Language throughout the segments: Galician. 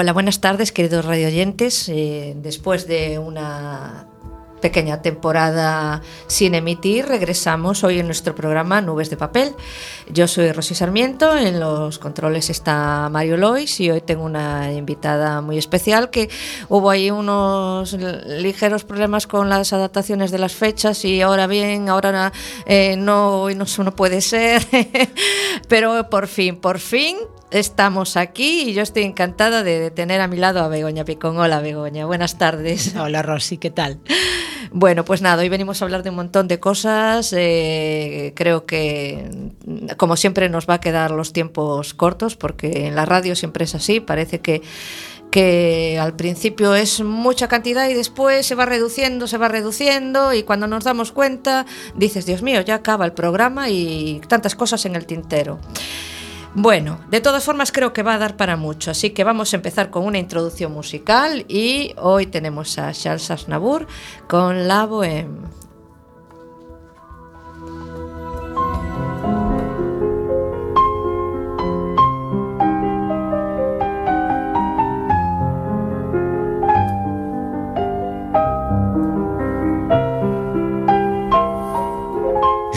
Hola, buenas tardes, queridos radioyentes. Eh, después de una pequeña temporada sin emitir, regresamos hoy en nuestro programa Nubes de Papel. Yo soy Rosy Sarmiento, en los controles está Mario Lois y hoy tengo una invitada muy especial que hubo ahí unos ligeros problemas con las adaptaciones de las fechas y ahora bien, ahora eh, no, hoy no, no puede ser, pero por fin, por fin estamos aquí y yo estoy encantada de, tener a mi lado a Begoña Picón. Hola Begoña, buenas tardes. Hola Rosy, ¿qué tal? Bueno, pues nada, hoy venimos a hablar de un montón de cosas. Eh, creo que, como siempre, nos va a quedar los tiempos cortos porque en la radio siempre es así. Parece que que al principio es mucha cantidad y después se va reduciendo, se va reduciendo y cuando nos damos cuenta dices, Dios mío, ya acaba el programa y tantas cosas en el tintero. Bueno, de todas formas creo que va a dar para mucho, así que vamos a empezar con una introducción musical y hoy tenemos a Charles Aznavour con La Bohème.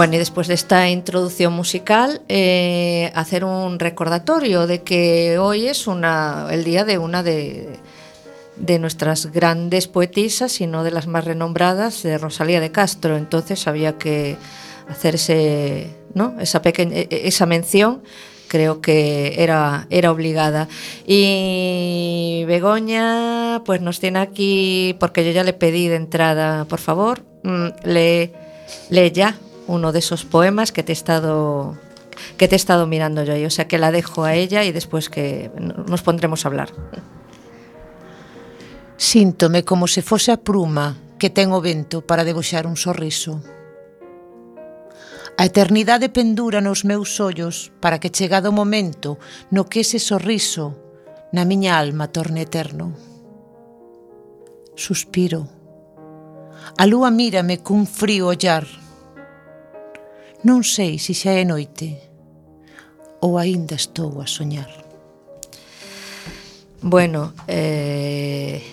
Bueno, y después de esta introducción musical, eh, hacer un recordatorio de que hoy es una, el día de una de, de nuestras grandes poetisas y no de las más renombradas, de Rosalía de Castro. Entonces había que hacerse ¿no? esa, pequeña, e, e, esa mención creo que era, era obligada. Y Begoña, pues nos tiene aquí, porque yo ya le pedí de entrada, por favor, mm, lee, lee ya uno de esos poemas que te he estado que te he estado mirando yo, o sea que la dejo a ella y después que nos pondremos a hablar. Síntome como se fose a pruma que ten o vento para debuxar un sorriso. A eternidade pendura nos meus ollos para que chegado o momento no que ese sorriso na miña alma torne eterno. Suspiro. A lúa mírame cun frío ollar Non sei se xa é noite ou aínda estou a soñar. Bueno, eh,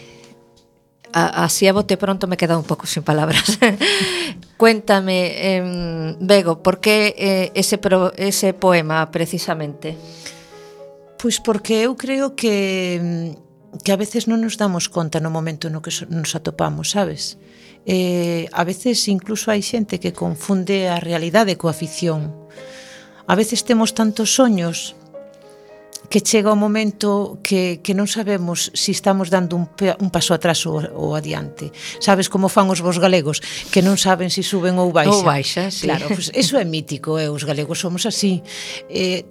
a, así a bote pronto me queda un pouco sin palabras. Cuéntame, eh, Bego, por que eh, ese, pro, ese poema precisamente? Pois porque eu creo que que a veces non nos damos conta no momento no que nos atopamos, sabes? Eh, eh, a veces incluso hai xente que confunde a realidade coa ficción. A veces temos tantos soños que chega o momento que, que non sabemos se si estamos dando un, un paso atrás ou, ou adiante. Sabes como fan os vos galegos, que non saben se si suben ou baixan. Ou baixa, sí. Claro, pues, eso é mítico, eh, os galegos somos así. Eh,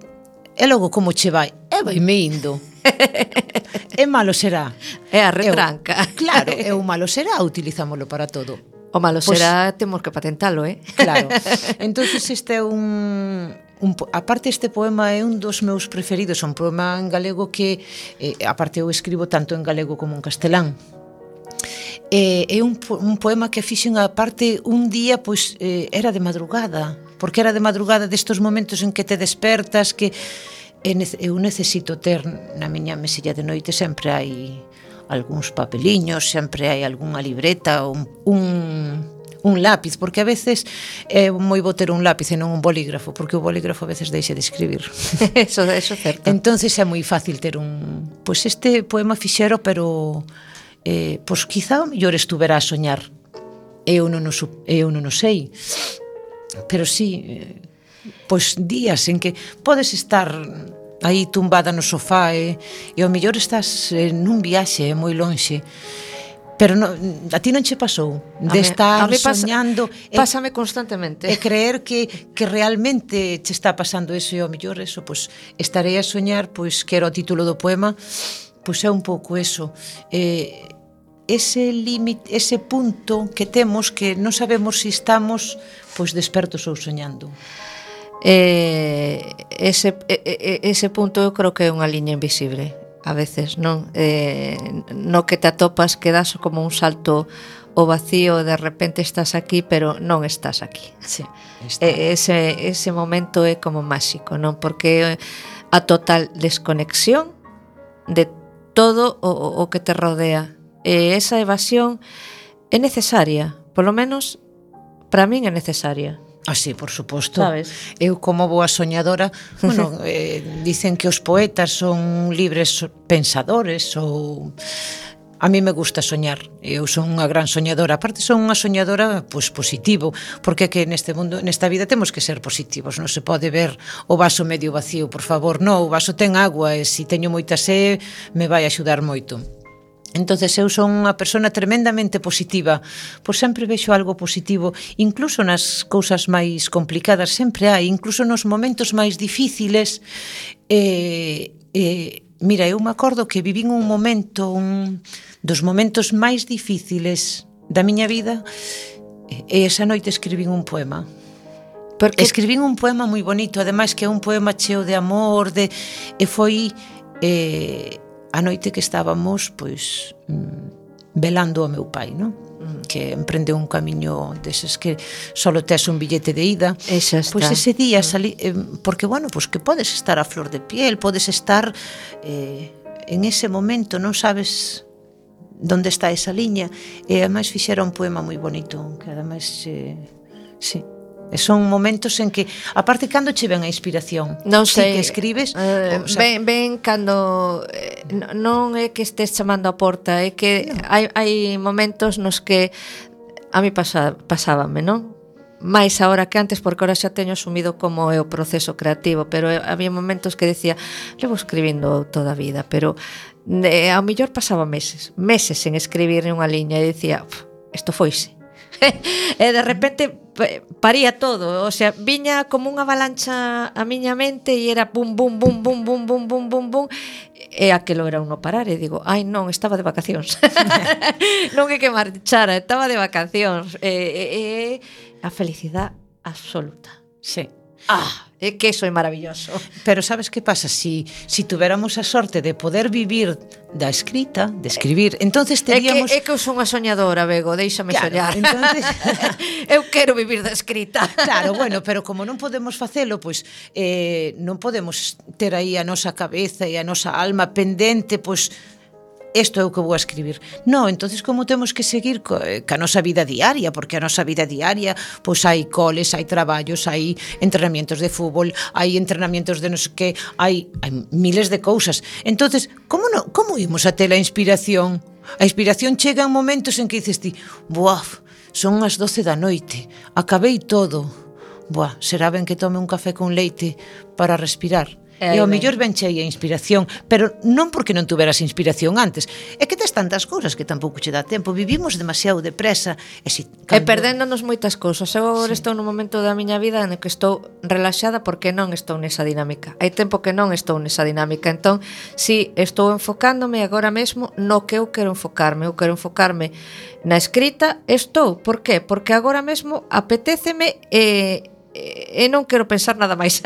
e logo como che vai? E vai me indo. é malo será. É a retranca. Eu, claro, é o malo será, utilizámoslo para todo. O malo pues, será, temos que patentalo, eh? Claro. Entonces este é un un aparte este poema é un dos meus preferidos, un poema en galego que eh, aparte eu escribo tanto en galego como en castelán. Eh, é un, un poema que fixen a parte un día, pois eh, era de madrugada, porque era de madrugada destos momentos en que te despertas que eu necesito ter na miña mesilla de noite sempre hai algúns papeliños, sempre hai algunha libreta, un, un un lápiz, porque a veces é moi bo ter un lápiz e non un bolígrafo, porque o bolígrafo a veces deixa de escribir. eso, eso é certo. Entonces é moi fácil ter un... Pois pues este poema fixero, pero... Eh, pois pues quizá o mellor estuvera a soñar. Eu non o, eu non o sei. Pero sí, eh, pois días en que podes estar aí tumbada no sofá e, e ao mellor estás eh, nun viaxe eh, moi lonxe. Pero no, a ti non che pasou de a estar me, a me pasa, soñando Pásame constantemente. E creer que, que realmente che está pasando eso E ao mellor eso, pois estarei a soñar Pois que era o título do poema Pois é un pouco eso. Eh, Ese límite, ese punto que temos Que non sabemos se si estamos pois despertos ou soñando eh, ese, eh, ese punto eu creo que é unha liña invisible a veces, non? Eh, no que te atopas que das como un salto o vacío de repente estás aquí pero non estás aquí sí, está. E, ese, ese momento é como máxico non porque a total desconexión de todo o, o que te rodea e esa evasión é necesaria polo menos para min é necesaria Ah, Así, por suposto. Sabes? Eu como boa soñadora, bueno, eh, dicen que os poetas son libres pensadores ou A mí me gusta soñar, eu son unha gran soñadora, aparte son unha soñadora pois positivo, porque que neste mundo, nesta vida temos que ser positivos, non se pode ver o vaso medio vacío, por favor, non, o vaso ten agua e se teño moita sé, me vai axudar moito. Entonces eu son unha persona tremendamente positiva, pois sempre vexo algo positivo, incluso nas cousas máis complicadas sempre hai, incluso nos momentos máis difíciles. Eh, eh, mira, eu me acordo que vivín un momento, un dos momentos máis difíciles da miña vida, e esa noite escribín un poema. Porque... Escribín un poema moi bonito, ademais que é un poema cheo de amor, de... e foi... Eh, a noite que estábamos pois mm, velando ao meu pai, non? Mm. que emprendeu un camiño deses que solo tes un billete de ida. Esa está. Pois ese día mm. salí, eh, porque bueno, pois que podes estar a flor de piel, podes estar eh, en ese momento, non sabes onde está esa liña, e ademais fixera un poema moi bonito, que ademais eh, sí, E son momentos en que, aparte, cando che ven a inspiración? Non sei. Que escribes? uh, o sea, ben, ben cando... Eh, non é que estés chamando a porta, é que no. hai, hai momentos nos que a mí pasa, pasábame, non? máis agora que antes porque ahora xa teño asumido como é o proceso creativo, pero eh, había momentos que decía, levo escribindo toda a vida, pero eh, ao mellor pasaba meses, meses sen escribir unha liña e dicía, isto foise e eh, de repente eh, paría todo, o sea, viña como unha avalancha a miña mente e era bum bum bum bum bum bum bum bum bum e aquilo era uno parar e digo, ai non, estaba de vacacións. non é que marchara, estaba de vacacións. E, e, e a felicidade absoluta. Sí. Ah, É que eso é maravilloso. Pero sabes que pasa? Si, si tuveramos a sorte de poder vivir da escrita, de escribir, entonces teríamos... É que, é que eu son unha soñadora, Bego, deixame claro, soñar. Entonces... eu quero vivir da escrita. Claro, bueno, pero como non podemos facelo, pois eh, non podemos ter aí a nosa cabeza e a nosa alma pendente, pois isto é o que vou a escribir. No, entonces como temos que seguir co, eh, ca nosa vida diaria, porque a nosa vida diaria, pois hai coles, hai traballos, hai entrenamientos de fútbol, hai entrenamientos de non sei que, hai, hai miles de cousas. Entonces, como no, como imos até a inspiración? A inspiración chega en momentos en que dices ti, "Buaf, son as 12 da noite, acabei todo." Buah, será ben que tome un café con leite para respirar. Eh, e ao mellor ben chei a inspiración, pero non porque non tuveras inspiración antes. É que tes tantas cousas que tampouco che dá tempo. Vivimos demasiado depresa. E, si, cando... e perdéndonos moitas cousas. Eu agora sí. estou nun momento da miña vida en que estou relaxada porque non estou nesa dinámica. Hai tempo que non estou nesa dinámica. Entón, si estou enfocándome agora mesmo no que eu quero enfocarme. Eu quero enfocarme na escrita, estou. Por qué? Porque agora mesmo apetéceme... Eh, e non quero pensar nada máis.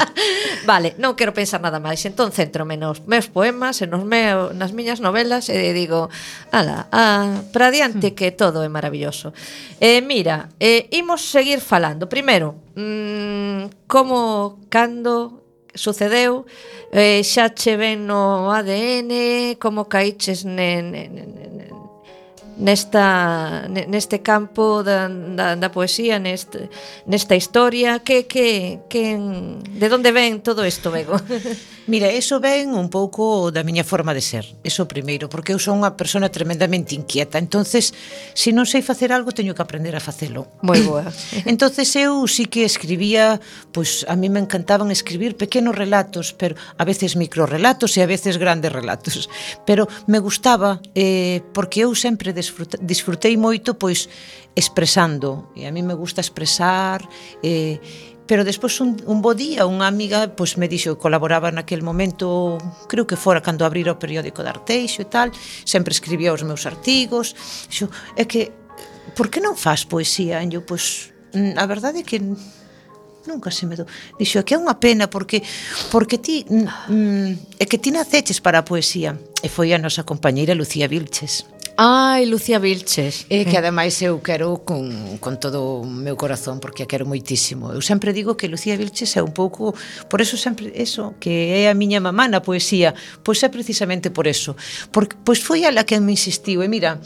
vale, non quero pensar nada máis. Entón centrome nos meus poemas e nos meu, nas miñas novelas e digo, ala, a, para diante hmm. que todo é maravilloso. Eh, mira, eh, imos seguir falando. Primeiro, mmm, como, cando, sucedeu eh, xa che ven no ADN como caíches ne, ne, ne, nesta, neste campo da, da, da poesía, neste, nesta historia? Que, que, que, de onde ven todo isto, Bego? Mira, eso ven un pouco da miña forma de ser, eso primeiro, porque eu son unha persona tremendamente inquieta, entonces se non sei facer algo, teño que aprender a facelo. Moi boa. entonces eu sí que escribía, pois a mí me encantaban escribir pequenos relatos, pero a veces microrelatos e a veces grandes relatos, pero me gustaba eh, porque eu sempre de disfrutei moito pois expresando e a mí me gusta expresar eh, pero despois un, un bo día unha amiga pois me dixo colaboraba naquel momento creo que fora cando abrir o periódico de Arteixo e tal sempre escribía os meus artigos dixo, é que por que non faz poesía? E eu, pois, a verdade é que nunca se me do Dixo, é que é unha pena porque porque ti mm, mm é que ti naceches para a poesía. E foi a nosa compañeira Lucía Vilches. Ai, Lucía Vilches. E que eh. ademais eu quero con, con todo o meu corazón porque a quero moitísimo. Eu sempre digo que Lucía Vilches é un pouco, por eso sempre eso, que é a miña mamá na poesía, pois é precisamente por eso. Porque pois foi ela que me insistiu e mira,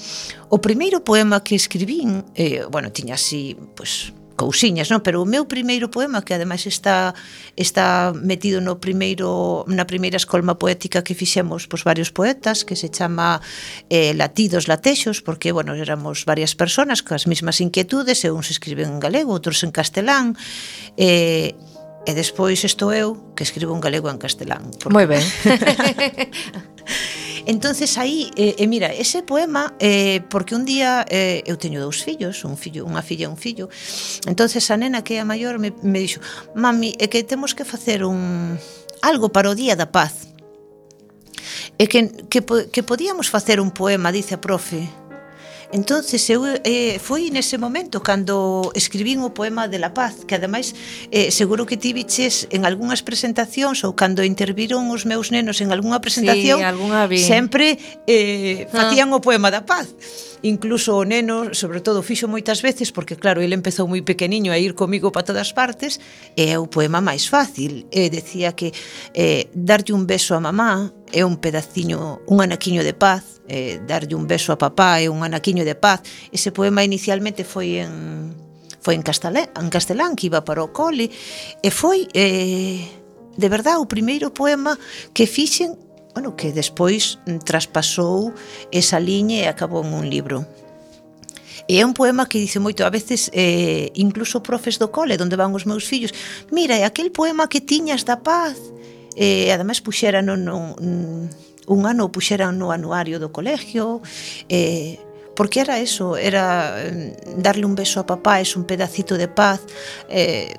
o primeiro poema que escribín, eh, bueno, tiña así, pois cousiñas, non? Pero o meu primeiro poema, que ademais está está metido no primeiro na primeira escolma poética que fixemos pois varios poetas, que se chama eh, Latidos Latexos, porque, bueno, éramos varias personas coas mesmas inquietudes, e uns escriben en galego, outros en castelán, eh, E despois estou eu, que escribo en galego en castelán. Porque... Moi ben. Entonces aí, eh, eh, mira, ese poema eh, porque un día eh, eu teño dous fillos, un fillo, unha filla e un fillo. Entonces a nena que é a maior me, me dixo: "Mami, é que temos que facer un algo para o Día da Paz." E que, que, que podíamos facer un poema, dice a profe entonces eu eh, foi nese momento cando escribín o poema de la paz, que ademais eh, seguro que ti viches en algunhas presentacións ou cando interviron os meus nenos en algunha presentación, sí, alguna vi. sempre eh, facían ah. o poema da paz incluso o neno, sobre todo, fixo moitas veces, porque claro, ele empezou moi pequeniño a ir comigo para todas partes, e é o poema máis fácil. E decía que eh, darlle un beso a mamá é un pedaciño, un anaquiño de paz, eh, darlle un beso a papá é un anaquiño de paz. Ese poema inicialmente foi en foi en castelán, en castelán que iba para o cole e foi eh, de verdad o primeiro poema que fixen bueno, que despois mm, traspasou esa liña e acabou en un libro. E é un poema que dice moito, a veces eh, incluso profes do cole, onde van os meus fillos, mira, é aquel poema que tiñas da paz, e eh, ademais puxera no, no, un ano puxera no anuario do colegio, eh, porque era eso, era mm, darle un beso a papá, es un pedacito de paz, eh,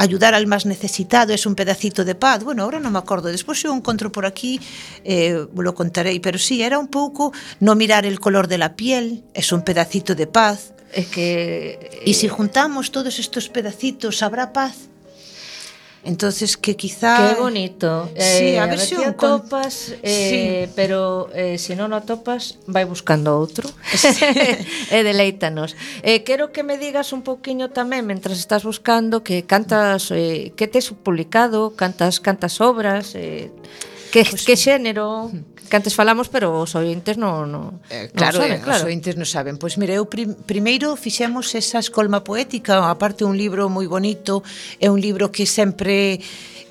ayudar al más necesitado es un pedacito de paz. Bueno, ahora non me acordo, despois eu encontro por aquí, eh, lo contarei, pero sí, era un pouco no mirar el color de la piel, es un pedacito de paz. Es que... Eh, y si eh, juntamos todos estos pedacitos, ¿habrá paz? Entonces que quizá... Qué bonito. Sí, eh, a ver se si o topas, eh, sí. pero eh, se si non o topas, vai buscando outro. Sí. e eh, deleítanos. Eh, quero que me digas un poquiño tamén, mentras estás buscando, que cantas, eh, que tes publicado, cantas, cantas obras, eh, que, pues, que xénero... Hmm que antes falamos, pero os ointes non no, eh, claro, non saben, eh, claro. os ointes non saben. Pois mire, eu prim, primeiro fixemos esa escolma poética, aparte un libro moi bonito, é un libro que sempre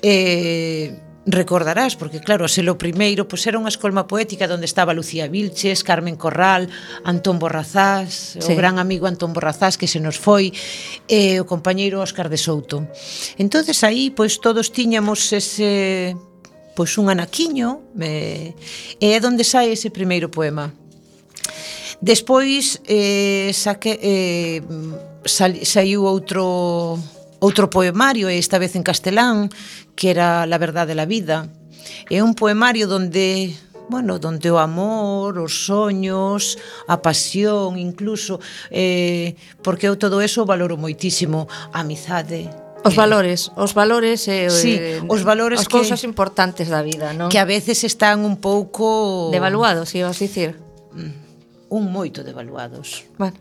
eh, recordarás, porque claro, se lo primeiro pois era unha escolma poética onde estaba Lucía Vilches, Carmen Corral, Antón Borrazás, sí. o gran amigo Antón Borrazás que se nos foi, e o compañeiro Óscar de Souto. Entonces aí pois todos tiñamos ese pois un anaquiño me... e é onde sai ese primeiro poema. Despois eh, saque, eh, sal, saiu outro outro poemario esta vez en castelán que era La verdade da vida. É un poemario donde bueno, donde o amor, os soños, a pasión, incluso, eh, porque eu todo eso valoro moitísimo, a amizade, Os valores, os valores e eh, sí, eh, os valores as que, cousas importantes da vida, non? Que a veces están un pouco devaluados, ibas dicir. Mm, un moito devaluados. Bueno.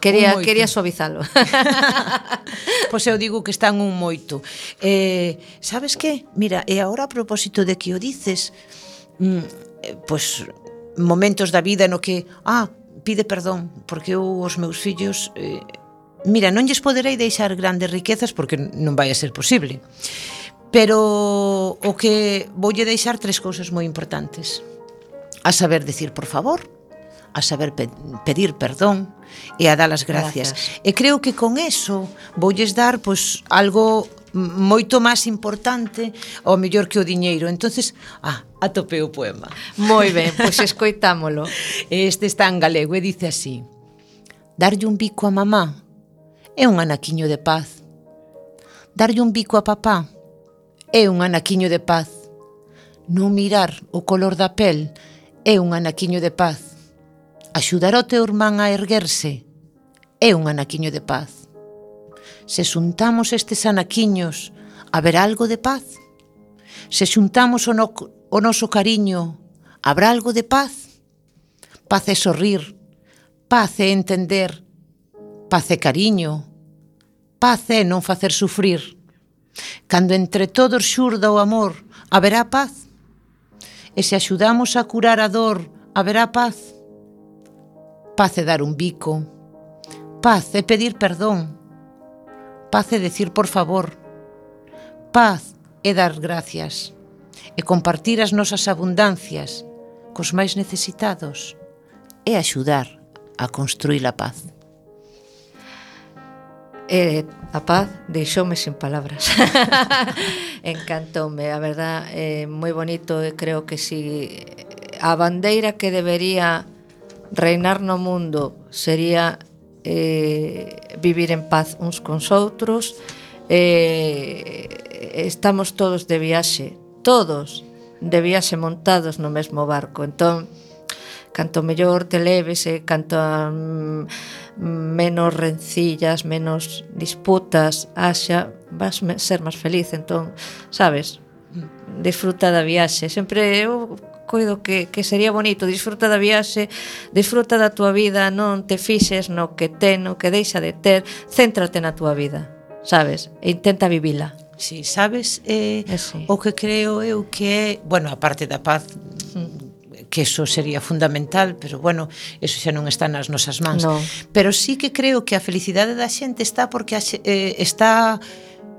Quería quería suavizalo. pois eu digo que están un moito. Eh, sabes que? Mira, e agora a propósito de que o dices, mm, eh, pois momentos da vida no que ah, pide perdón, porque eu os meus fillos eh, mira, non lles poderei deixar grandes riquezas porque non vai a ser posible. Pero o que voulle deixar tres cousas moi importantes. A saber decir por favor, a saber pe pedir perdón e a dar as gracias. gracias. E creo que con eso voulles dar pois algo moito máis importante ao mellor que o diñeiro. Entonces, ah, atope o poema. Moi ben, pois escoitámolo. Este está en galego e dice así: Darlle un bico a mamá é un anaquiño de paz. Darlle un bico a papá é un anaquiño de paz. Non mirar o color da pel é un anaquiño de paz. Axudar o teu irmán a erguerse é un anaquiño de paz. Se xuntamos estes anaquiños, haberá algo de paz? Se xuntamos o, no, o noso cariño, habrá algo de paz? Paz é sorrir, paz é entender, paz e cariño, Paz é non facer sufrir. Cando entre todos xurda o amor, haberá paz. E se axudamos a curar a dor, haberá paz. Paz é dar un bico. Paz é pedir perdón. Paz é decir por favor. Paz é dar gracias e compartir as nosas abundancias cos máis necesitados e axudar a construir a paz. Eh, e a paz deixoume sin palabras. Encantoume, a verdad, eh, é moi bonito e creo que si a bandeira que debería reinar no mundo sería eh, vivir en paz uns cons outros, eh, estamos todos de viaxe, todos de viaxe montados no mesmo barco. Entón, canto mellor te leves e canto... Um, menos rencillas, menos disputas haxa, vas ser máis feliz, entón, sabes, disfruta da viaxe. Sempre eu coido que, que sería bonito, disfruta da viaxe, disfruta da túa vida, non te fixes no que ten, no que deixa de ter, céntrate na túa vida, sabes, e intenta vivila. Si, sí, sabes, eh, sí. o que creo eu que é, bueno, a parte da paz mm que eso sería fundamental, pero bueno, eso xa non está nas nosas mans. No. Pero sí que creo que a felicidade da xente está porque eh, está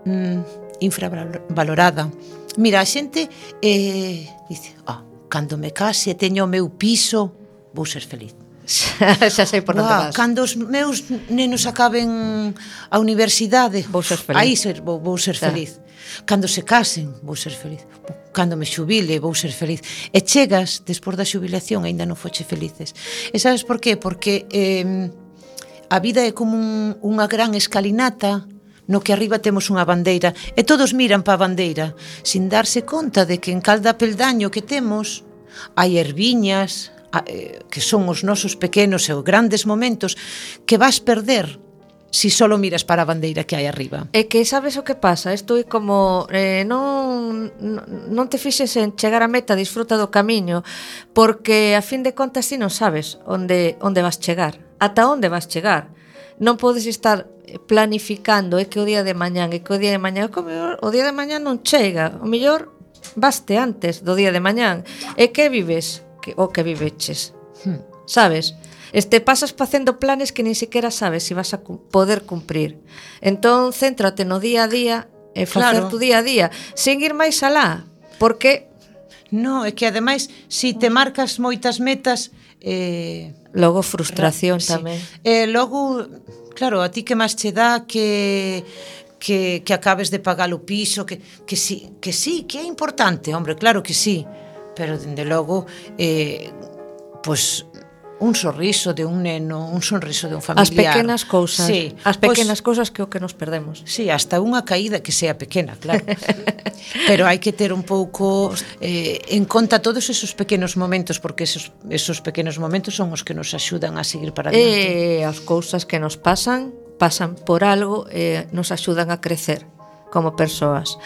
mm, infravalorada. Mira, a xente eh, dice, ah, cando me case, teño o meu piso, vou ser feliz xa, xa sei por onde vas. Cando os meus nenos acaben a universidade, vou ser feliz. Aí ser, vou, vou ser xa. feliz. Cando se casen, vou ser feliz. Cando me xubile, vou ser feliz. E chegas, despois da xubilación, aínda non foche felices. E sabes por qué? Porque eh, a vida é como un, unha gran escalinata no que arriba temos unha bandeira e todos miran pa a bandeira sin darse conta de que en calda peldaño que temos hai erviñas, Eh, que son os nosos pequenos e os grandes momentos que vas perder si solo miras para a bandeira que hai arriba. É que sabes o que pasa, isto é como eh, non, non te fixes en chegar a meta, disfruta do camiño, porque a fin de contas si non sabes onde, onde vas chegar, ata onde vas chegar. Non podes estar planificando, é que o día de mañán, é que o día de mañán, como o, día de mañán non chega, o mellor vaste antes do día de mañán, é que vives que, o que viveches. Hmm. Sabes? Este pasas facendo planes que nin siquiera sabes se si vas a cu poder cumprir. Entón, céntrate no día a día e facer claro. tu día a día, sen ir máis alá, porque No, é que ademais, se si te marcas moitas metas, eh logo frustración sí. tamén. Eh logo, claro, a ti que máis che dá que que que acabes de pagar o piso, que que si que si, que é importante, hombre, claro que si. Sí pero dende logo eh, pois un sorriso de un neno, un sorriso de un familiar. As pequenas cousas, sí, as pois pequenas pues, cousas que o que nos perdemos. Sí, hasta unha caída que sea pequena, claro. Pero hai que ter un pouco eh, en conta todos esos pequenos momentos porque esos, esos pequenos momentos son os que nos axudan a seguir para diante. Eh, as cousas que nos pasan pasan por algo e eh, nos axudan a crecer como persoas.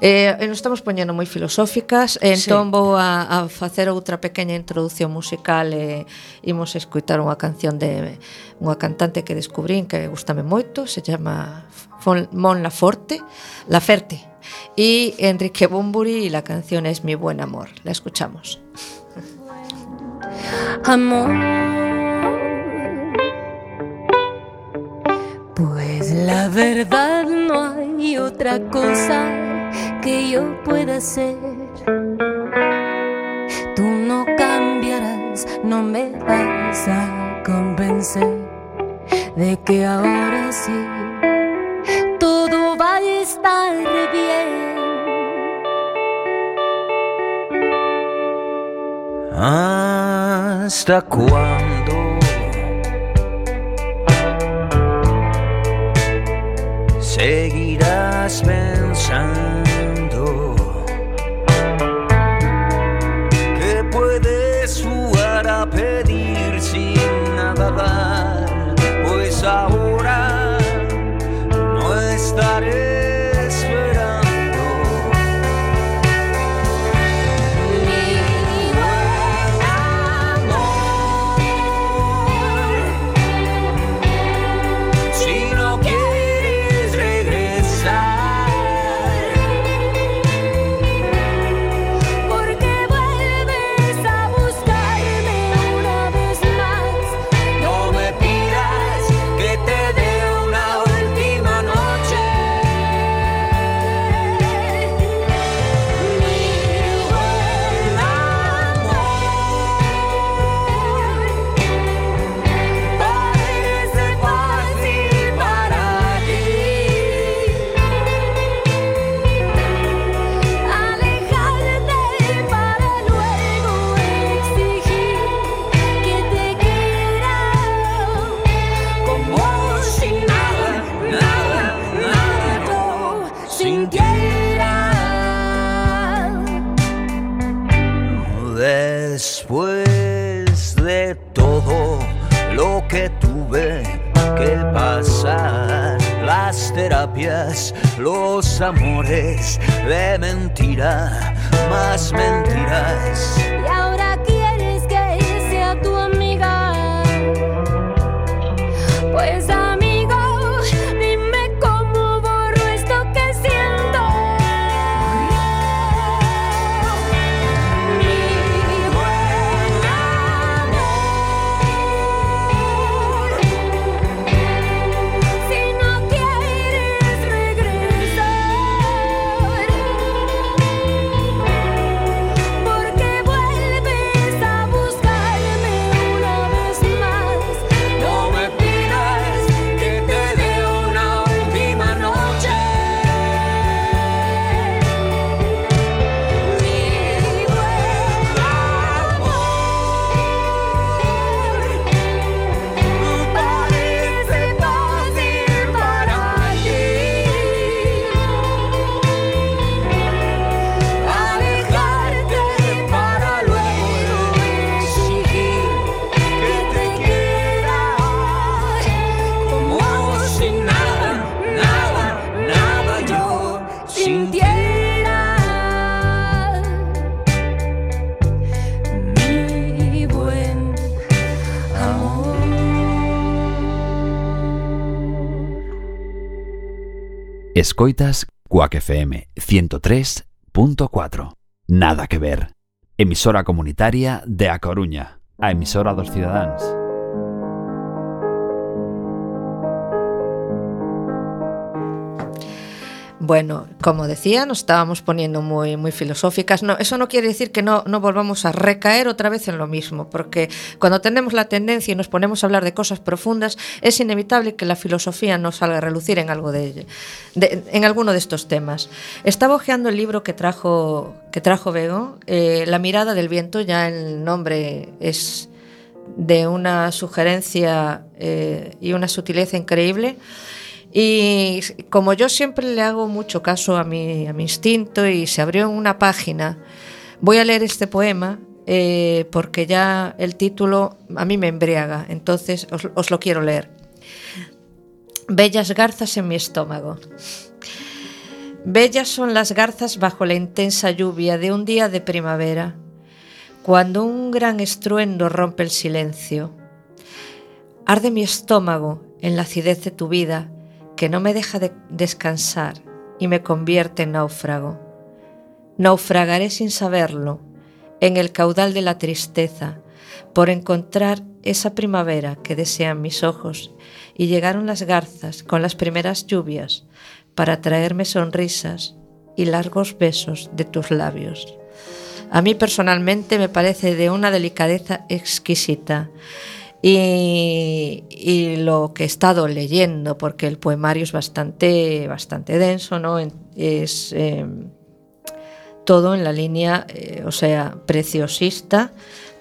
Eh, nos estamos poñendo moi filosóficas, eh, e entón sí. vou a, a facer outra pequena introdución musical e imos escutar unha canción de unha cantante que descubrín que gustame moito, se chama Mon Laforte, Laferte, e Enrique Bumburi e la canción es Mi Buen Amor. La escuchamos. Amor Pues la verdad no hay otra cosa que yo pueda hacer. Tú no cambiarás, no me vas a convencer de que ahora sí todo va a estar bien. ¿Hasta cuándo? Seguirás pensando Escoitas Cuac FM 103.4. Nada que ver. Emisora comunitaria de A Coruña, a emisora dos cidadáns. Bueno, como decía, nos estábamos poniendo muy, muy filosóficas. No, eso no quiere decir que no, no volvamos a recaer otra vez en lo mismo, porque cuando tenemos la tendencia y nos ponemos a hablar de cosas profundas, es inevitable que la filosofía nos salga a relucir en algo de, de en alguno de estos temas. Estaba hojeando el libro que trajo, que trajo Bego, eh, La mirada del viento, ya el nombre es de una sugerencia eh, y una sutileza increíble. Y como yo siempre le hago mucho caso a mi, a mi instinto y se abrió en una página, voy a leer este poema eh, porque ya el título a mí me embriaga, entonces os, os lo quiero leer. Bellas garzas en mi estómago. Bellas son las garzas bajo la intensa lluvia de un día de primavera, cuando un gran estruendo rompe el silencio. Arde mi estómago en la acidez de tu vida, que no me deja de descansar y me convierte en náufrago. Naufragaré sin saberlo en el caudal de la tristeza por encontrar esa primavera que desean mis ojos y llegaron las garzas con las primeras lluvias para traerme sonrisas y largos besos de tus labios. A mí personalmente me parece de una delicadeza exquisita y, lo que he estado leyendo, porque el poemario es bastante, bastante denso, ¿no? Es eh, todo en la línea, eh, o sea, preciosista,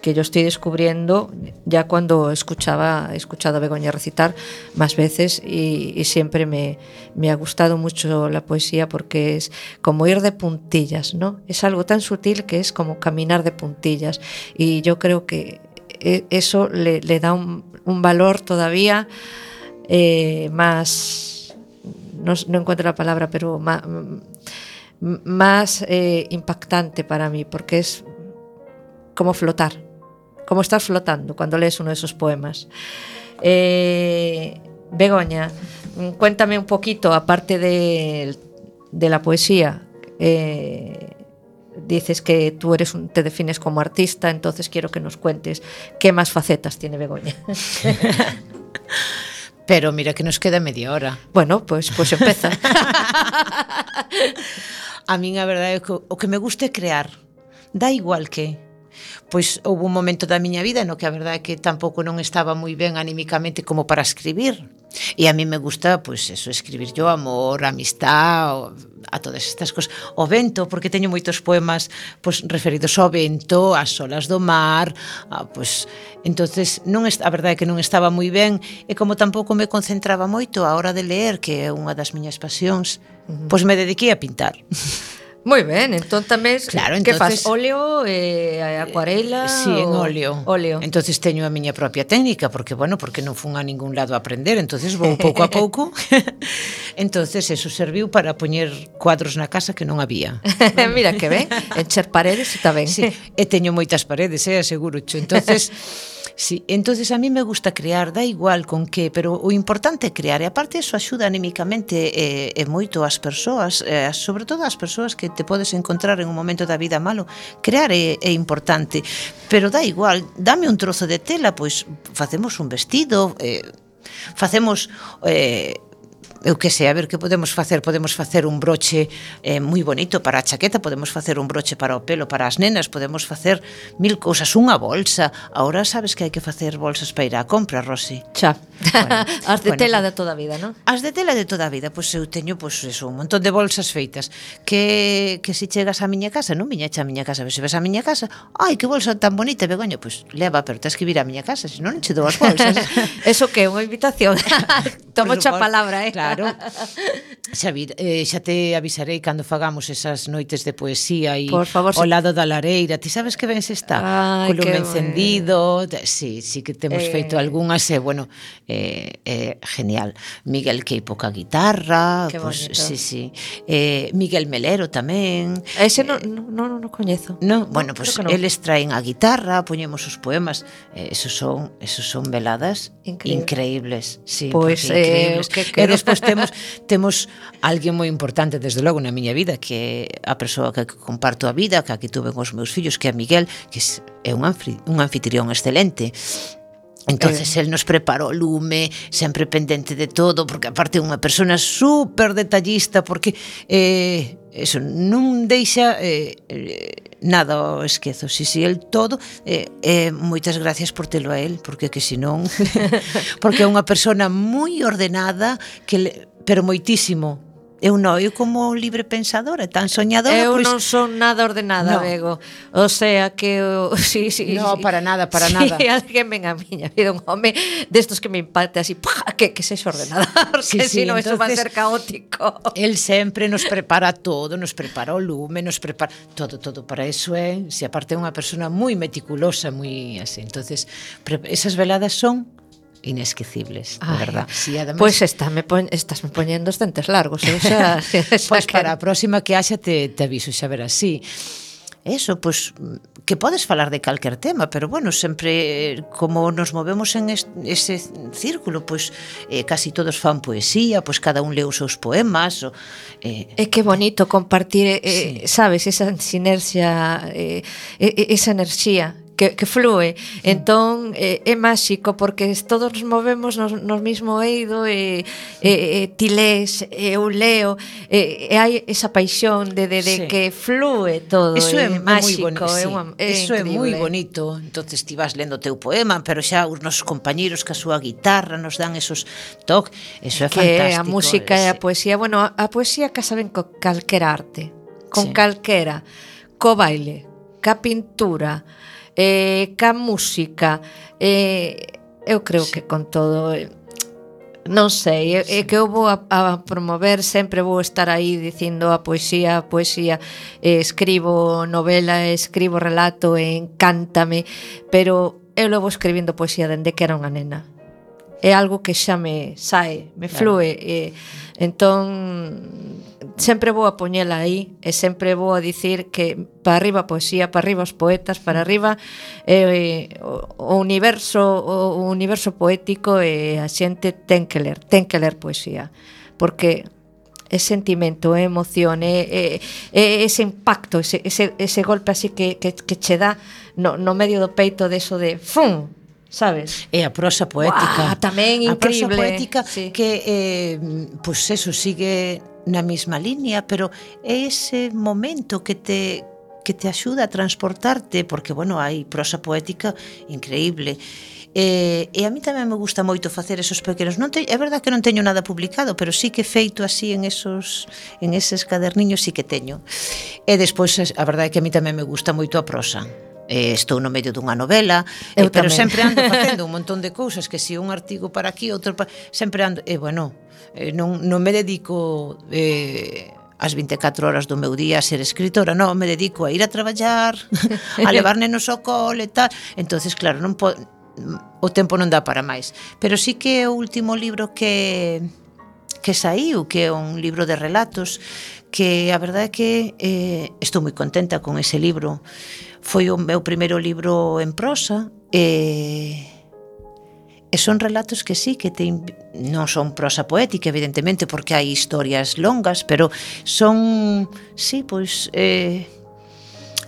que yo estoy descubriendo ya cuando escuchaba, he escuchado a Begoña recitar más veces y, y siempre me, me, ha gustado mucho la poesía porque es como ir de puntillas, ¿no? Es algo tan sutil que es como caminar de puntillas y yo creo que e, eso le, da un, valor todavía eh, más, no, encuentro la palabra, pero más, eh, impactante para mí, porque es como flotar, como estar flotando cuando lees uno de esos poemas. Eh, Begoña, cuéntame un poquito, aparte de, de la poesía, dices que tú eres un, te defines como artista, entonces quiero que nos cuentes qué más facetas tiene Begoña. Pero mira que nos queda media hora. Bueno, pues pues empeza. a min a verdade é que o que me gusta é crear. Da igual que pois houve un momento da miña vida no que a verdade é que tampouco non estaba moi ben anímicamente como para escribir. E a mí me gusta, pois, eso, escribir yo amor, amistad, a todas estas cosas. O vento, porque teño moitos poemas pois, referidos ao vento, ás olas do mar, a, pois, entonces non a verdade é que non estaba moi ben e como tampouco me concentraba moito a hora de ler, que é unha das miñas pasións, uh -huh. pois me dediquei a pintar. Moi ben, entón tamén claro, entonces, que faz óleo e eh, acuarela? Si, sí, en óleo. óleo. Entonces teño a miña propia técnica porque bueno, porque non fun a ningún lado a aprender, entonces vou pouco a pouco. entonces eso serviu para poñer cuadros na casa que non había. Mira que ben, encher paredes está ben. Sí, e teño moitas paredes, eh, aseguro. Entonces Sí, entonces a mí me gusta crear, da igual con que, pero o importante é crear. E aparte eso axuda anímicamente e, e moito as persoas, e, sobre todo as persoas que te podes encontrar en un momento da vida malo. Crear é, é importante, pero da igual, dame un trozo de tela, pois facemos un vestido, eh, facemos eh, eu que sei, a ver que podemos facer, podemos facer un broche eh, moi bonito para a chaqueta, podemos facer un broche para o pelo, para as nenas, podemos facer mil cousas, unha bolsa. Ahora sabes que hai que facer bolsas para ir á compra, Rosy. Xa. Bueno, as de bueno, tela de toda a vida, non? As de tela de toda a vida, pois pues, eu teño pois pues, eso, un montón de bolsas feitas que que se si chegas á miña casa, non miña a miña casa, se ves a miña casa, ai que bolsa tan bonita, Begoña, pois pues, leva, pero tens que vir á miña casa, senón non che dou as bolsas. eso que é unha invitación. Tomo pois xa palabra, eh. Claro, Claro. Xavi, eh, xa te avisarei cando fagamos esas noites de poesía e Por favor, ao lado da lareira. Ti sabes que ben se está? Ai, Colume encendido. Bueno. Sí, sí que temos eh... feito algunhas e, eh, bueno, eh, eh, genial. Miguel Queipo ca guitarra. Que pues, bonito. sí, sí. Eh, Miguel Melero tamén. Ese non eh, no, no, no coñezo. No, bueno, pues no. eles traen a guitarra, poñemos os poemas. Eh, esos son, esos son veladas Increíble. increíbles. Sí, pois pues, eh, increíbles. que. E despois nós temos temos alguén moi importante desde logo na miña vida que a persoa que comparto a vida, que aquí tuve os meus fillos, que é Miguel, que é un, anfri, un anfitrión excelente. Entonces eh. nos preparou lume, sempre pendente de todo, porque aparte é unha persona super detallista, porque eh, eso non deixa eh, eh nada o esquezo. Si, si, el todo, eh, eh, moitas gracias por telo a él, porque que senón... porque é unha persona moi ordenada, que le, pero moitísimo, Eu non, eu como libre pensadora, tan soñadora, Eu pois... non son nada ordenada, no. Bego. O sea que o... sí, sí. No, sí. para nada, para sí, nada. alguén ven a miña vida un home destos que me impacte así, ¡pah! que que sexa ordenada, porque sí, sí, senón eso va a ser caótico. El sempre nos prepara todo, nos prepara o lume, nos prepara todo, todo para eso, eh? Se si aparte é unha persona moi meticulosa, moi así. Entonces, esas veladas son inesquecibles, Ay, de verdad. Sí, además, pois pues está, me pon, estás me poñendo os dentes largos, eu xa, xa pois pues que... para a próxima que haxa te, te aviso, xa verás, sí. Eso, pois pues, que podes falar de calquer tema, pero bueno, sempre eh, como nos movemos en es, ese círculo, pois eh, casi todos fan poesía, pois cada un leu os seus poemas. O, eh, é que bonito compartir, eh, sí. Eh, sabes, esa sinerxia, eh, esa enerxía que, que flúe. Entón, é, é máxico porque todos nos movemos nos, nos mismo eido e, e, e ti lees, e eu leo, e, e hai esa paixón de, de, de sí. que flúe todo. Eso é, é máxico. Boni, sí. é unha, é Eso é moi bonito. entonces ti vas lendo o teu poema, pero xa os nosos compañeiros que a súa guitarra nos dan esos toc. Eso é que fantástico. Que a música e a poesía, bueno, a, a poesía casa saben co calquera arte, con sí. calquera, co baile, ca pintura, eh, ca música, eh, eu creo sí. que con todo... Eh, non sei, é, é que eu vou a, a promover, sempre vou estar aí dicindo a poesía, a poesía, eh, escribo novela, escribo relato, e encántame, pero eu levo escribindo poesía dende que era unha nena. É algo que xa me sae, me claro. flúe, e, entón sempre vou a poñela aí e sempre vou a dicir que para arriba a poesía, para arriba os poetas, para arriba eh, o, o universo o, o universo poético e eh, a xente ten que ler, ten que ler poesía, porque é sentimento, é emoción, é, é, é ese impacto, ese, ese, ese golpe así que, que, que che dá no, no medio do peito deso de, de fum, sabes? E a prosa poética. Uah, tamén increíble. A prosa poética sí. que eh, pois pues eso sigue na mesma liña, pero é ese momento que te que te axuda a transportarte, porque, bueno, hai prosa poética increíble. E, e a mí tamén me gusta moito facer esos pequenos. Non te, é verdad que non teño nada publicado, pero sí que feito así en esos en eses caderniños sí que teño. E despois a verdade é que a mí tamén me gusta moito a prosa eh, estou no medio dunha novela, Eu eh, pero tamén. sempre ando facendo un montón de cousas, que si un artigo para aquí, outro para... Sempre ando... E, eh, bueno, eh, non, non me dedico eh, as 24 horas do meu día a ser escritora, non, me dedico a ir a traballar, a levar nenos ao cole e tal. Entonces, claro, non po, o tempo non dá para máis. Pero sí que o último libro que que saíu, que é un libro de relatos, que a verdade é que eh, estou moi contenta con ese libro. Foi o meu primeiro libro en prosa, e eh, E son relatos que sí que te non son prosa poética, evidentemente, porque hai historias longas, pero son sí, pois eh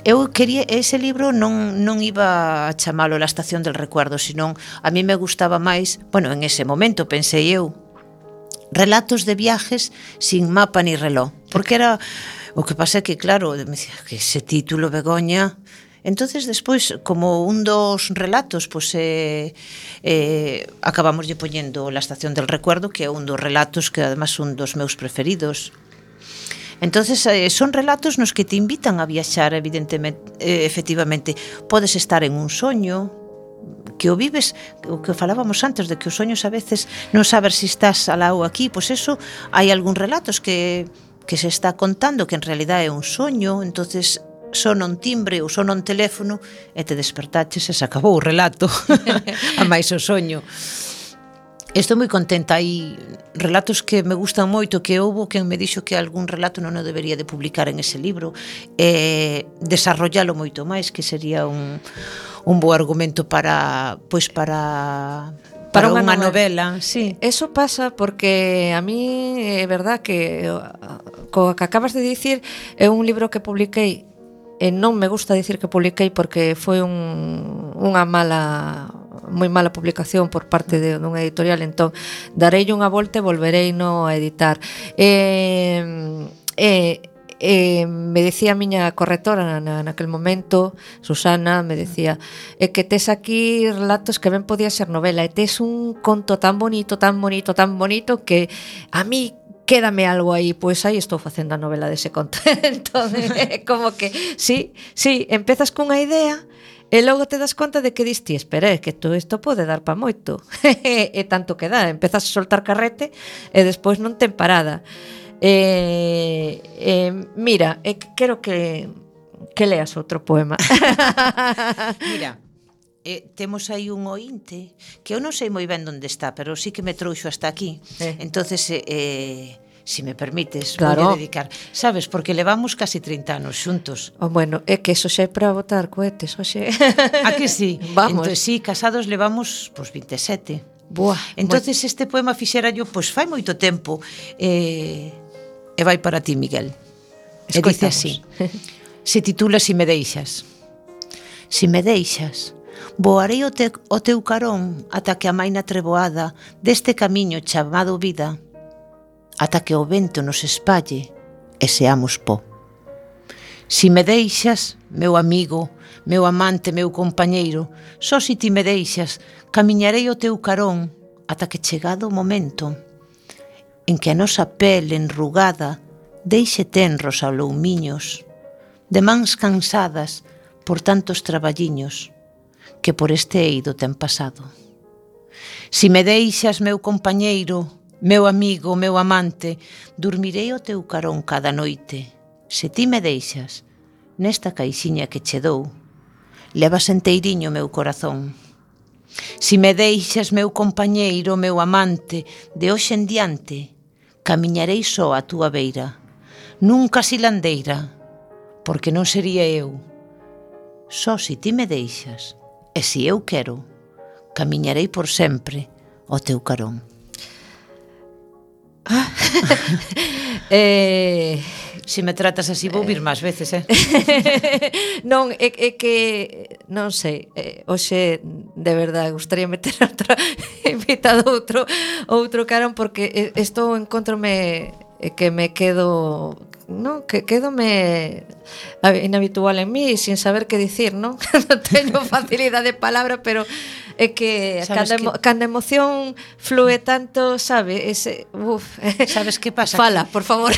eu quería ese libro non non iba a chamalo La estación del recuerdo, senón a mí me gustaba máis, bueno, en ese momento pensei eu, relatos de viajes sin mapa ni reloj, porque era o que pasa é que claro, me decía que ese título Begoña Entonces despois como un dos relatos, pois eh, eh acabamos lle poñendo La estación del recuerdo, que é un dos relatos que además un dos meus preferidos. Entonces eh, son relatos nos que te invitan a viaxar evidentemente eh, efectivamente. Podes estar en un soño, que o vives, o que falábamos antes de que os soños a veces non saber se si estás alá ou aquí, pois eso hai algún relatos que que se está contando que en realidad é un soño, entonces sona un timbre ou sona un teléfono e te despertaches e se acabou o relato a máis o soño Estou moi contenta, hai relatos que me gustan moito, que houbo quen me dixo que algún relato non o debería de publicar en ese libro, e desarrollalo moito máis, que sería un, un bo argumento para, pois para para, para unha, novela. novela, sí. Eso pasa porque a mí é verdad que co que acabas de dicir é un libro que publiquei e non me gusta dicir que publiquei porque foi un, unha mala moi mala publicación por parte de dunha editorial, entón darei unha volta e volverei no a editar. E, e, e me decía a miña correctora na, naquel momento, Susana, me decía é que tes aquí relatos que ben podía ser novela e tes un conto tan bonito, tan bonito, tan bonito que a mí quédame algo aí, pois aí estou facendo a novela dese conto. entón, como que, sí, sí, empezas cunha idea, E logo te das conta de que dis ti, espera, é que todo isto pode dar pa moito. e tanto que dá, empezas a soltar carrete e despois non ten parada. E, e mira, e quero que que leas outro poema. mira, eh, temos aí un ointe que eu non sei moi ben onde está, pero sí que me trouxo hasta aquí. Eh. Entonces, eh, eh si me permites, claro. vou dedicar. Sabes, porque levamos casi 30 anos xuntos. Oh, bueno, é que eso xa é para botar cohetes, oxe. A que sí? Vamos. Entón, sí, casados levamos, pois, pues, 27. Buah, Entonces bueno. este poema fixera yo, pois, pues, fai moito tempo. Eh, e vai para ti, Miguel. Escoitamos. E dice así. Se titula Si me deixas. Si me deixas, Voarei o, te, o teu carón ata que a maina treboada deste camiño chamado vida, ata que o vento nos espalle e seamos pó. Si me deixas, meu amigo, meu amante, meu compañeiro, só si ti me deixas, camiñarei o teu carón ata que chegado o momento en que a nosa pel enrugada deixe tenros ao loumiños, de mans cansadas por tantos traballiños, que por este eido ten pasado. Si me deixas, meu compañeiro, meu amigo, meu amante, dormirei o teu carón cada noite. Se ti me deixas, nesta caixiña que che dou, levas enteiriño meu corazón. Si me deixas, meu compañeiro, meu amante, de hoxe en diante, camiñarei só a túa beira, nunca silandeira, porque non sería eu. Só se ti me deixas, E se eu quero, camiñarei por sempre ao teu carón. Ah. eh, se me tratas así vou vir eh. máis veces, eh. non, é, é que non sei, eh, hoxe de verdade gustaría meter outra invitado outro outro carón porque estou encontrome eh, que me quedo no, que quedome inhabitual en mí sin saber que dicir, non? non teño facilidade de palabra, pero é que cando, que... cando emoción flúe tanto, sabe, ese, uf. Sabes que pasa? Fala, por favor.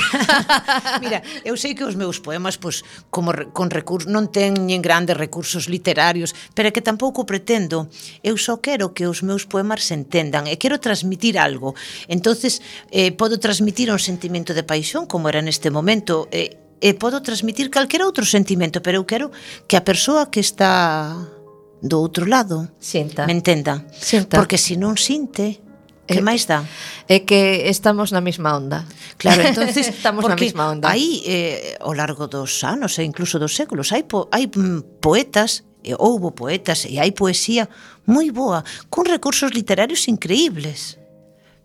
Mira, eu sei que os meus poemas pois como con recursos non teñen grandes recursos literarios, pero é que tampouco pretendo. Eu só quero que os meus poemas se entendan e quero transmitir algo. Entonces, eh podo transmitir un sentimento de paixón como era neste momento, eh e podo transmitir calquera outro sentimento, pero eu quero que a persoa que está do outro lado. Sinta. Me entenda. Sinta. Porque se non sinte, Que é, máis dá? É que estamos na mesma onda. Claro, entonces estamos na mesma onda. Aí eh, ao largo dos anos e incluso dos séculos hai po, hai mm, poetas e houbo poetas e hai poesía moi boa, con recursos literarios increíbles.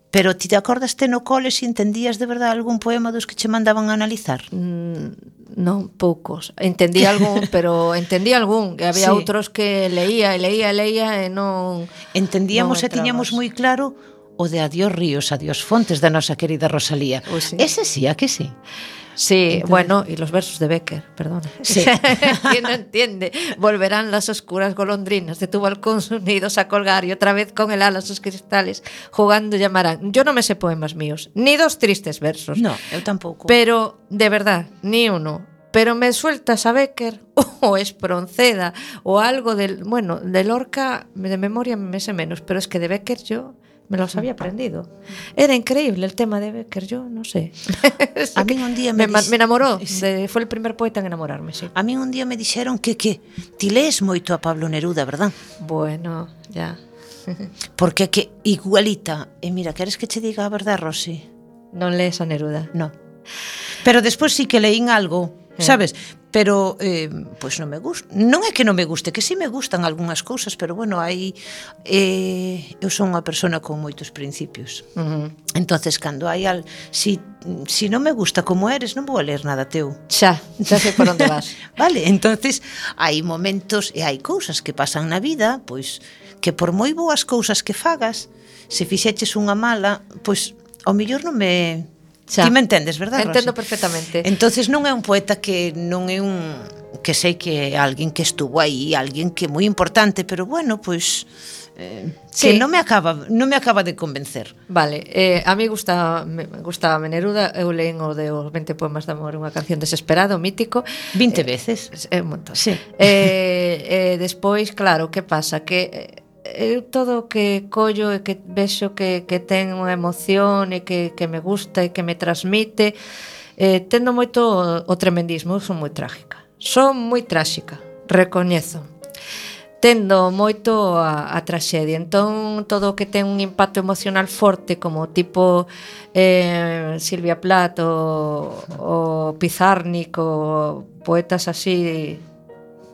Pero ti te acordaste no cole se entendías de verdade algún poema dos que che mandaban a analizar? Mm, non, poucos. Entendí algún, pero entendí algún. Había sí. outros que leía e leía e leía e non... Entendíamos non e tiñamos moi claro o de Adiós ríos, adiós fontes da nosa querida Rosalía. Sí. Ese sí, a que sí? Sí, Entonces... bueno, y los versos de Becker, perdón. Sí. ¿Quién no entiende? Volverán las oscuras golondrinas de tu balcón unidos a colgar y otra vez con el ala sus cristales jugando llamarán. Yo no me sé poemas míos, ni dos tristes versos. No, yo tampoco. Pero, de verdad, ni uno. pero me sueltas a Becker o Espronceda o algo del, bueno, de Lorca de memoria me sé menos, pero es que de Becker yo me los había aprendido. Era increíble el tema de Becker, yo no sé. A mí un día me, me, dis... me enamoró, de, fue el primer poeta en enamorarme, sí. A mí un día me dixeron que que ti lees moito a Pablo Neruda, verdad? Bueno, ya. Porque que igualita, e mira, queres que che diga a verdad, Rosy? Non lees a Neruda. No. Pero despois sí que leín algo eh. sabes? Pero, eh, pois non me gusta. Non é que non me guste, que si sí me gustan algunhas cousas, pero bueno, aí eh, eu son unha persona con moitos principios. Uh -huh. Entonces, cando hai al... Si, si non me gusta como eres, non vou a ler nada teu. Xa, xa sei por onde vas. vale, entonces, hai momentos e hai cousas que pasan na vida, pois, que por moi boas cousas que fagas, se fixeches unha mala, pois, ao mellor non me Xa. Ti me entendes, verdad, Entendo Rosa? perfectamente. Entonces non é un poeta que non é un que sei que é alguén que estuvo aí, alguén que é moi importante, pero bueno, pois eh, sí. que non me acaba non me acaba de convencer. Vale, eh, a mí gusta me gustaba Neruda, eu leín o de os 20 poemas de amor, unha canción desesperado, mítico. 20 eh, veces. É eh, un montón. Sí. Eh, eh, despois, claro, que pasa que eh, eu todo o que collo e que vexo que, que ten unha emoción e que, que me gusta e que me transmite eh, tendo moito o, o tremendismo, son moi trágica son moi tráxica, recoñezo tendo moito a, a traxedia. Entón, todo o que ten un impacto emocional forte, como tipo eh, Silvia Plath ou, o Pizarnik o poetas así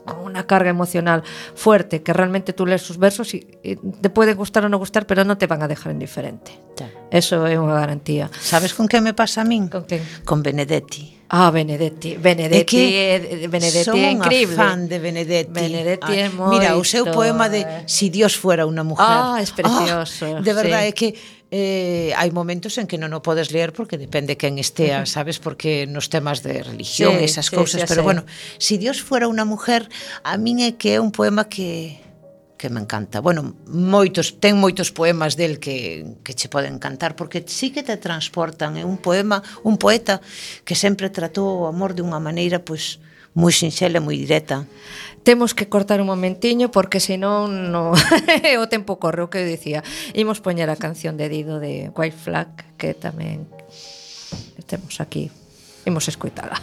con una carga emocional fuerte, que realmente tú lees sus versos y, y te puede gustar o no gustar, pero no te van a dejar indiferente. Ya. Eso é unha garantía. Sabes con que me pasa a min? Con que? Con Benedetti. Ah, Benedetti, Benedetti, é Benedetti é increíble. fan de Benedetti. Benedetti ah, é moito. Mira, o seu poema de Si Dios fuera unha mujer. Ah, es ah, precioso. Ah, de verdade, sí. é que eh, hai momentos en que non o podes ler porque depende quen estea, sabes, porque nos temas de religión sí, esas sí, cousas, sí, pero sí. bueno, si Dios fuera unha mujer, a min é que é un poema que que me encanta. Bueno, moitos, ten moitos poemas del que, que che poden cantar, porque sí que te transportan. É un poema, un poeta que sempre tratou o amor de unha maneira, pois, moi sinxela, moi directa temos que cortar un momentiño porque senón no o tempo corre o que eu dicía. Imos poñer a canción de Dido de White Flag que tamén temos aquí. Imos escoitala.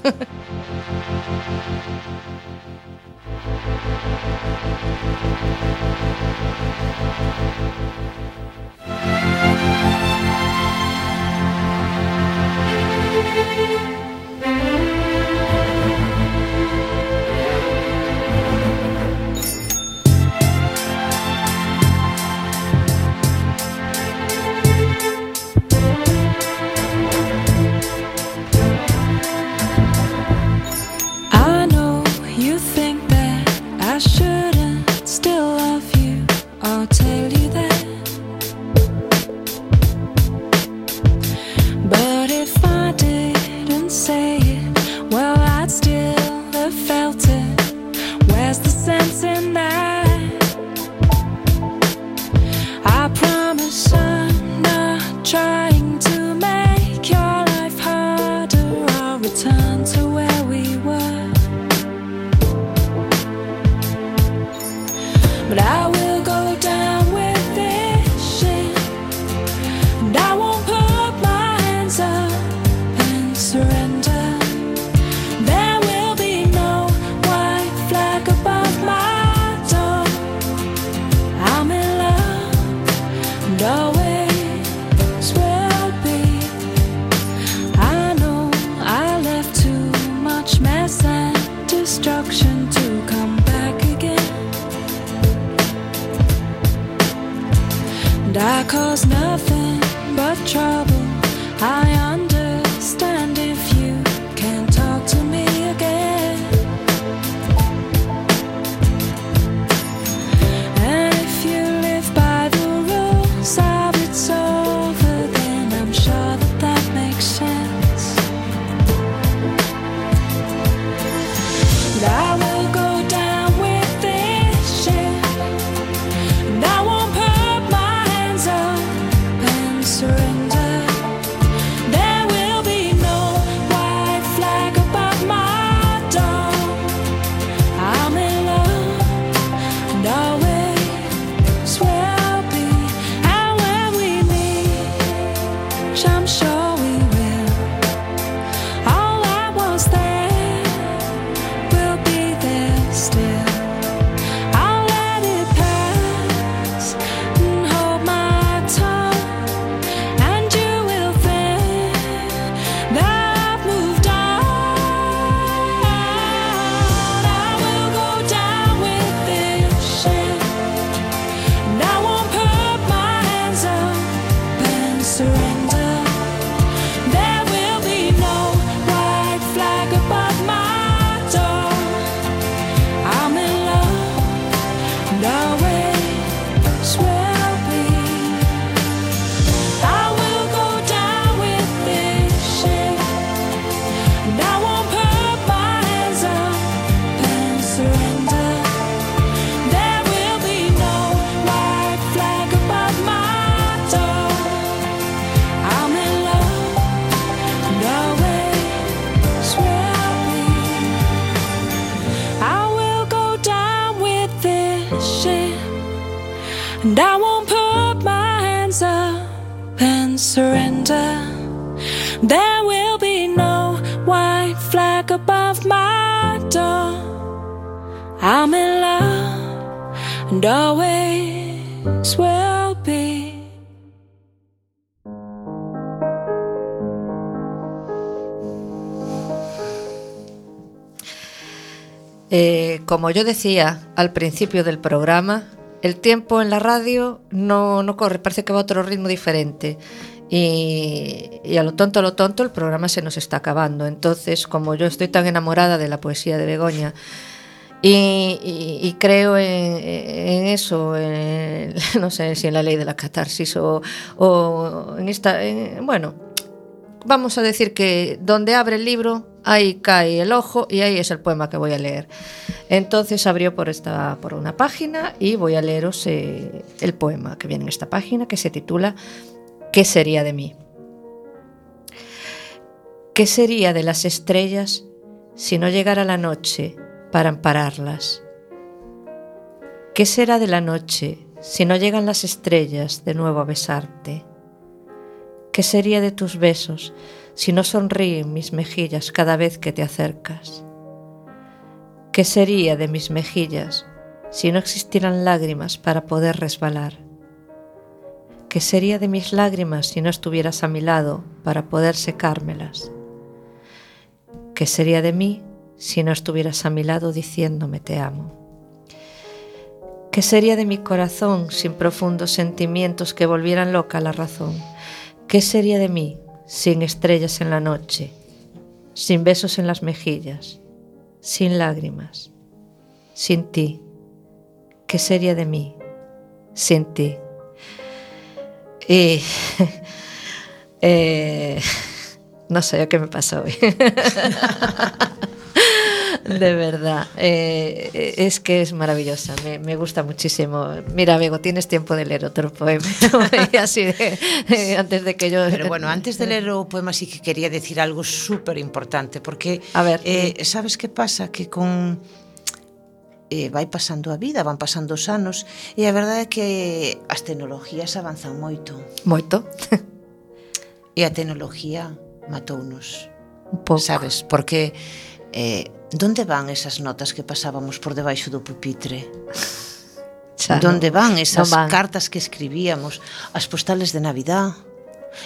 Eh, como yo decía al principio del programa, el tiempo en la radio no, no corre, parece que va a otro ritmo diferente. Y, y, a lo tonto, a lo tonto, el programa se nos está acabando. Entonces, como yo estoy tan enamorada de la poesía de Begoña y, y, y creo en, en eso, en, no sé si en la ley de la catarsis o, o en esta, en, bueno, vamos a decir que donde abre el libro, ahí cae el ojo y ahí es el poema que voy a leer. Entonces abrió por, esta, por una página y voy a leeros eh, el poema que viene en esta página que se titula ¿Qué sería de mí? ¿Qué sería de las estrellas si no llegara la noche para ampararlas? ¿Qué será de la noche si no llegan las estrellas de nuevo a besarte? ¿Qué sería de tus besos si no sonríen mis mejillas cada vez que te acercas? ¿Qué sería de mis mejillas si no existieran lágrimas para poder resbalar? ¿Qué sería de mis lágrimas si no estuvieras a mi lado para poder secármelas? ¿Qué sería de mí si no estuvieras a mi lado diciéndome te amo? ¿Qué sería de mi corazón sin profundos sentimientos que volvieran loca la razón? ¿Qué sería de mí sin estrellas en la noche, sin besos en las mejillas, sin lágrimas, sin ti? ¿Qué sería de mí sin ti? Y eh, no sé qué me pasó hoy. De verdad. Eh, eh, es que es maravillosa. Me, me, gusta muchísimo. Mira, Bego, tienes tiempo de leer otro poema. así de, eh, antes de que yo. Pero bueno, antes de leer o poema sí que quería decir algo súper importante. Porque. A ver. Eh, ¿Sabes qué pasa? Que con. eh, vai pasando a vida, van pasando os anos e a verdade é que as tecnologías avanzan moito. Moito. e a tecnología matounos. Un pouco. Sabes, porque eh, donde van esas notas que pasábamos por debaixo do pupitre? Xa, donde van esas van. cartas que escribíamos, as postales de Navidad?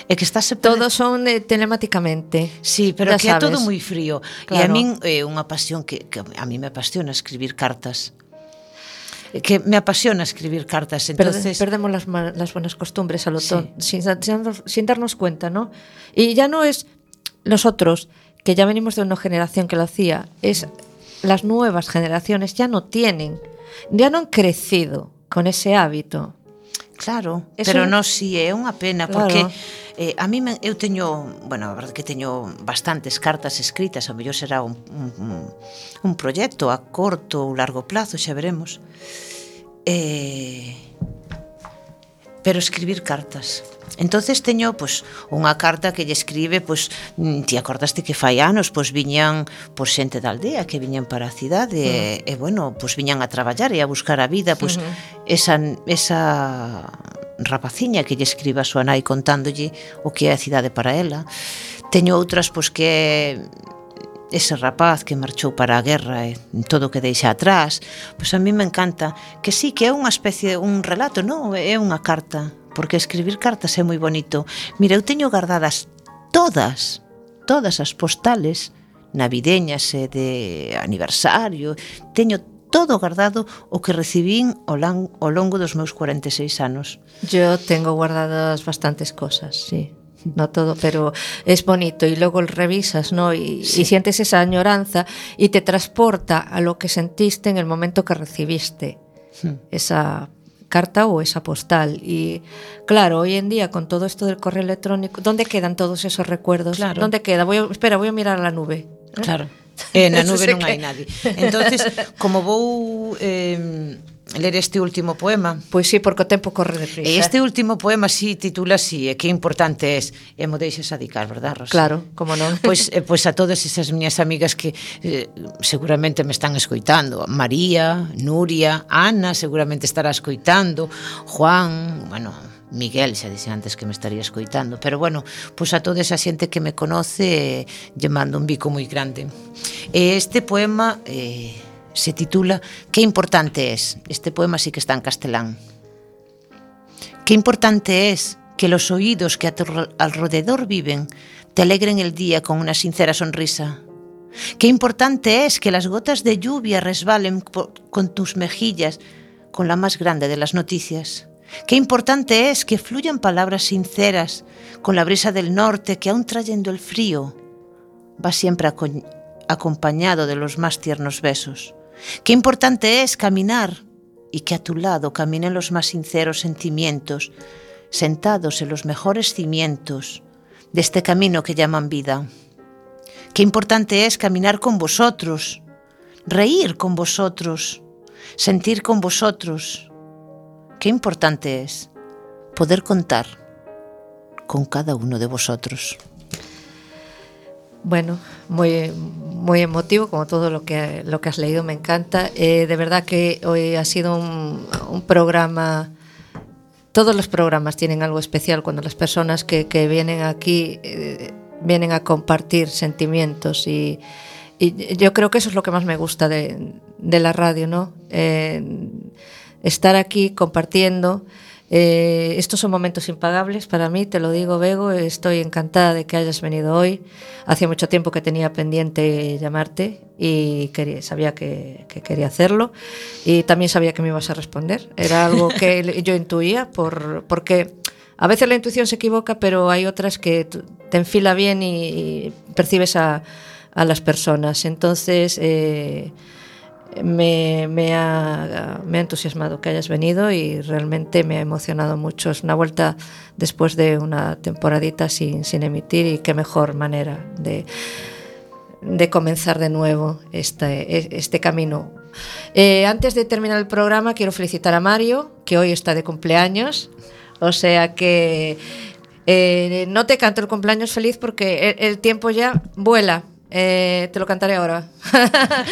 É que estáse perde... Todos son eh, telemáticamente. Sí, pero que sabes. é todo moi frío. Claro. E a min é eh, unha pasión que, que a mí me apasiona escribir cartas eh, que me apasiona escribir cartas. Entonces... perdemos las, las buenas costumbres a lo sí. sin, sin, sin, darnos cuenta, ¿no? Y ya no es nosotros, que ya venimos de una generación que lo hacía, es las nuevas generaciones ya no tienen, ya non crecido con ese hábito. Claro, Eso pero non si é eh, unha pena claro. porque eh, a mí me, eu teño, bueno, a verdade que teño bastantes cartas escritas, a mellor será un, un, un proxecto a corto ou largo plazo, xa veremos. Eh, pero escribir cartas. Entonces teño pois unha carta que lle escribe, pois ti acordaste que fai anos pois viñan pois xente da aldea que viñan para a cidade uh -huh. e, e bueno, pois viñan a traballar e a buscar a vida, pois uh -huh. esa esa rapaciña que lle escriba a súa nai contándolle o que é a cidade para ela. Teño outras pois que ese rapaz que marchou para a guerra e todo o que deixa atrás, pois a mí me encanta que sí que é unha especie, un relato, non, é unha carta, porque escribir cartas é moi bonito. Mira, eu teño guardadas todas, todas as postales navideñas e de aniversario, teño todo guardado o que recibín ao, lan, ao longo dos meus 46 anos. Yo tengo guardadas bastantes cosas, sí no todo, pero es bonito y luego lo revisas, ¿no? Y, sí. y, sientes esa añoranza y te transporta a lo que sentiste en el momento que recibiste sí. esa carta o esa postal. Y claro, hoy en día con todo esto del correo electrónico, ¿dónde quedan todos esos recuerdos? Claro. ¿Dónde queda? Voy a, espera, voy a mirar a la nube. ¿eh? Claro. Eh, na nube non hai nadie. Entonces, como vou eh, ler este último poema? Pois sí, porque o tempo corre de prisa. E este último poema si sí, titula así, e que importante é, e mo deixes adicar, verdad, Rosa? Claro, como non. Pois, eh, pois a todas esas miñas amigas que eh, seguramente me están escoitando, María, Nuria, Ana seguramente estará escoitando, Juan, bueno, Miguel, xa dixen antes que me estaría escoitando, pero bueno, pois a toda esa xente que me conoce eh, lle mando un bico moi grande. E este poema eh, se titula Que importante es? Este poema sí que está en castelán. Qué importante es que los oídos que a tu alrededor viven te alegren el día con una sincera sonrisa. Qué importante es que las gotas de lluvia resbalen con tus mejillas con la más grande de las noticias. Qué importante es que fluyan palabras sinceras con la brisa del norte que aún trayendo el frío va siempre acompañado de los más tiernos besos. Qué importante es caminar y que a tu lado caminen los más sinceros sentimientos, sentados en los mejores cimientos de este camino que llaman vida. Qué importante es caminar con vosotros, reír con vosotros, sentir con vosotros, Qué importante es poder contar con cada uno de vosotros. Bueno, muy, muy emotivo, como todo lo que, lo que has leído, me encanta. Eh, de verdad que hoy ha sido un, un, programa, todos los programas tienen algo especial cuando las personas que, que vienen aquí eh, vienen a compartir sentimientos y, y, yo creo que eso es lo que más me gusta de, de la radio, ¿no? Eh, estar aquí compartiendo. Eh, estos son momentos impagables para mí, te lo digo, Bego. Estoy encantada de que hayas venido hoy. Hacía mucho tiempo que tenía pendiente llamarte y quería, sabía que, que, quería hacerlo. Y también sabía que me ibas a responder. Era algo que yo intuía, por, porque a veces la intuición se equivoca, pero hay otras que te enfila bien y, y percibes a, a, las personas. Entonces. Eh, me, ha, me, ha, entusiasmado que hayas venido y realmente me ha emocionado mucho. Es una vuelta después de una temporadita sin, sin emitir y qué mejor manera de, de comenzar de nuevo este, este camino. Eh, antes de terminar el programa, quiero felicitar a Mario, que hoy está de cumpleaños. O sea que eh, no te canto el cumpleaños feliz porque el, el tiempo ya vuela. Eh, te lo cantaré ahora.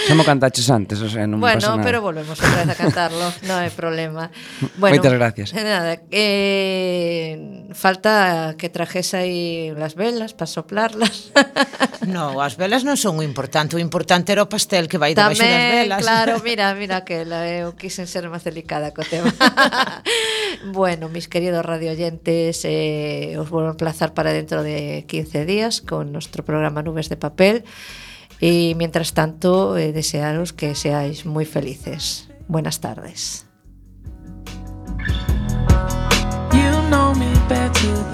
Como cantaches antes, o sea, non bueno, pasa nada. pero volvemos otra vez a cantarlo, non hai problema. Bueno, Moitas gracias. Nada, eh, falta que trajese aí las velas para soplarlas. No, as velas non son o importante, o importante era o pastel que vai debaixo das velas. claro, mira, mira que la, eh, eu quisen ser máis delicada co tema. bueno, mis queridos radioyentes, eh, os vou a emplazar para dentro de 15 días con nuestro programa Nubes de Papel y mientras tanto eh, desearos que seáis muy felices. Buenas tardes. Thank you. back to